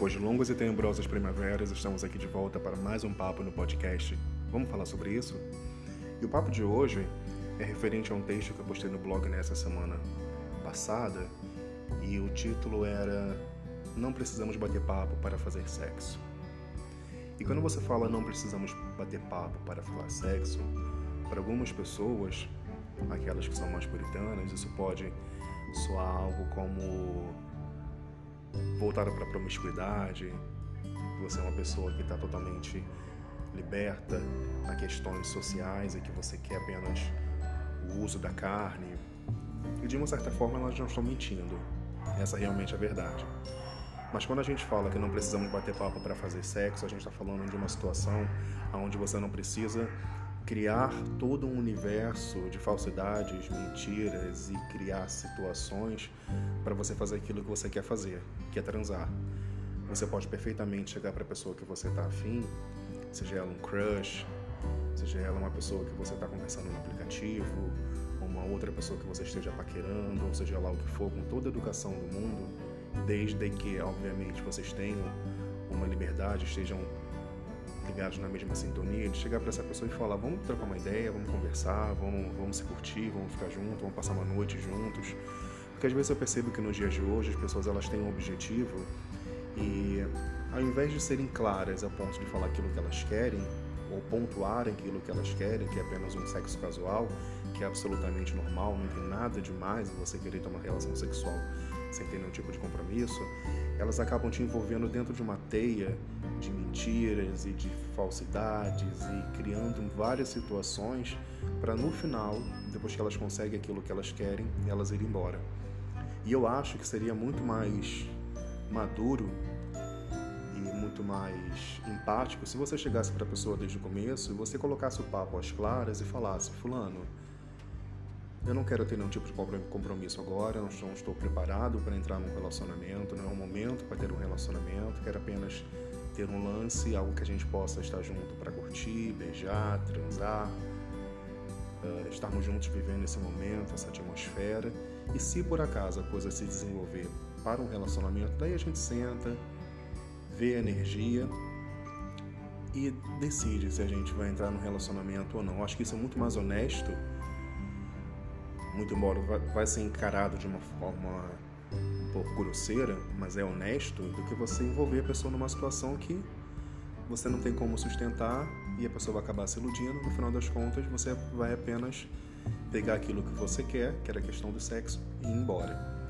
Depois de longas e tenebrosas primaveras, estamos aqui de volta para mais um papo no podcast. Vamos falar sobre isso? E o papo de hoje é referente a um texto que eu postei no blog nessa semana passada e o título era Não precisamos bater papo para fazer sexo. E quando você fala não precisamos bater papo para falar sexo, para algumas pessoas, aquelas que são mais puritanas, isso pode soar algo como voltado para a promiscuidade, você é uma pessoa que está totalmente liberta a questões sociais e que você quer apenas o uso da carne. E de uma certa forma elas não estão mentindo. Essa realmente é a verdade. Mas quando a gente fala que não precisamos bater papo para fazer sexo, a gente está falando de uma situação onde você não precisa criar todo um universo de falsidades, mentiras e criar situações para você fazer aquilo que você quer fazer, que é transar. Você pode perfeitamente chegar para a pessoa que você está afim, seja ela um crush, seja ela uma pessoa que você está conversando no aplicativo, uma outra pessoa que você esteja paquerando, ou seja lá o que for, com toda a educação do mundo, desde que, obviamente, vocês tenham uma liberdade, estejam ligados na mesma sintonia, de chegar para essa pessoa e falar: vamos trocar uma ideia, vamos conversar, vamos, vamos se curtir, vamos ficar juntos, vamos passar uma noite juntos. Porque às vezes eu percebo que nos dias de hoje as pessoas elas têm um objetivo e ao invés de serem claras a ponto de falar aquilo que elas querem ou pontuarem aquilo que elas querem, que é apenas um sexo casual, que é absolutamente normal, não tem nada demais em você querer ter uma relação sexual sem ter nenhum tipo de compromisso, elas acabam te envolvendo dentro de uma teia de mentiras e de falsidades e criando várias situações para no final, depois que elas conseguem aquilo que elas querem, elas irem embora. E eu acho que seria muito mais maduro e muito mais empático se você chegasse para a pessoa desde o começo e você colocasse o papo às claras e falasse: Fulano, eu não quero ter nenhum tipo de compromisso agora, não estou, preparado para entrar num relacionamento, não é o momento para ter um relacionamento, quero apenas ter um lance, algo que a gente possa estar junto para curtir, beijar, transar, uh, estarmos juntos vivendo esse momento, essa atmosfera. E se por acaso a coisa se desenvolver para um relacionamento, daí a gente senta, vê a energia e decide se a gente vai entrar num relacionamento ou não. Eu acho que isso é muito mais honesto muito embora vai ser encarado de uma forma um pouco grosseira, mas é honesto, do que você envolver a pessoa numa situação que você não tem como sustentar e a pessoa vai acabar se iludindo. No final das contas, você vai apenas pegar aquilo que você quer, que era a questão do sexo, e ir embora.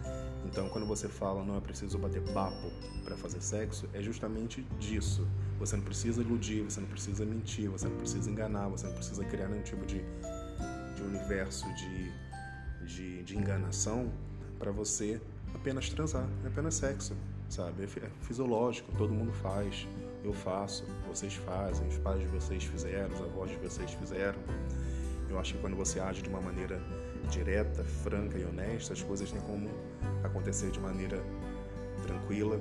Então, quando você fala não é preciso bater papo para fazer sexo, é justamente disso. Você não precisa iludir, você não precisa mentir, você não precisa enganar, você não precisa criar nenhum tipo de, de universo de de, de enganação para você apenas transar, é apenas sexo, sabe? É, é fisiológico, todo mundo faz, eu faço, vocês fazem, os pais de vocês fizeram, os avós de vocês fizeram. Eu acho que quando você age de uma maneira direta, franca e honesta, as coisas têm como acontecer de maneira tranquila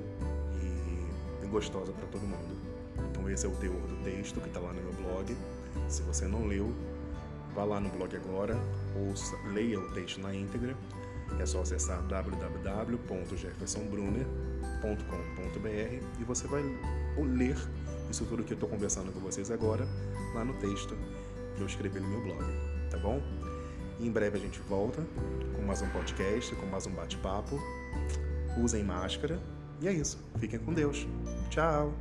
e, e gostosa para todo mundo. Então esse é o teor do texto que está lá no meu blog. Se você não leu, Vá lá no blog agora, ouça, leia o texto na íntegra. É só acessar www.jeffersonbrunner.com.br e você vai ler isso tudo que eu estou conversando com vocês agora lá no texto que eu escrevi no meu blog, tá bom? E em breve a gente volta com mais um podcast, com mais um bate-papo. Usem máscara e é isso. Fiquem com Deus. Tchau!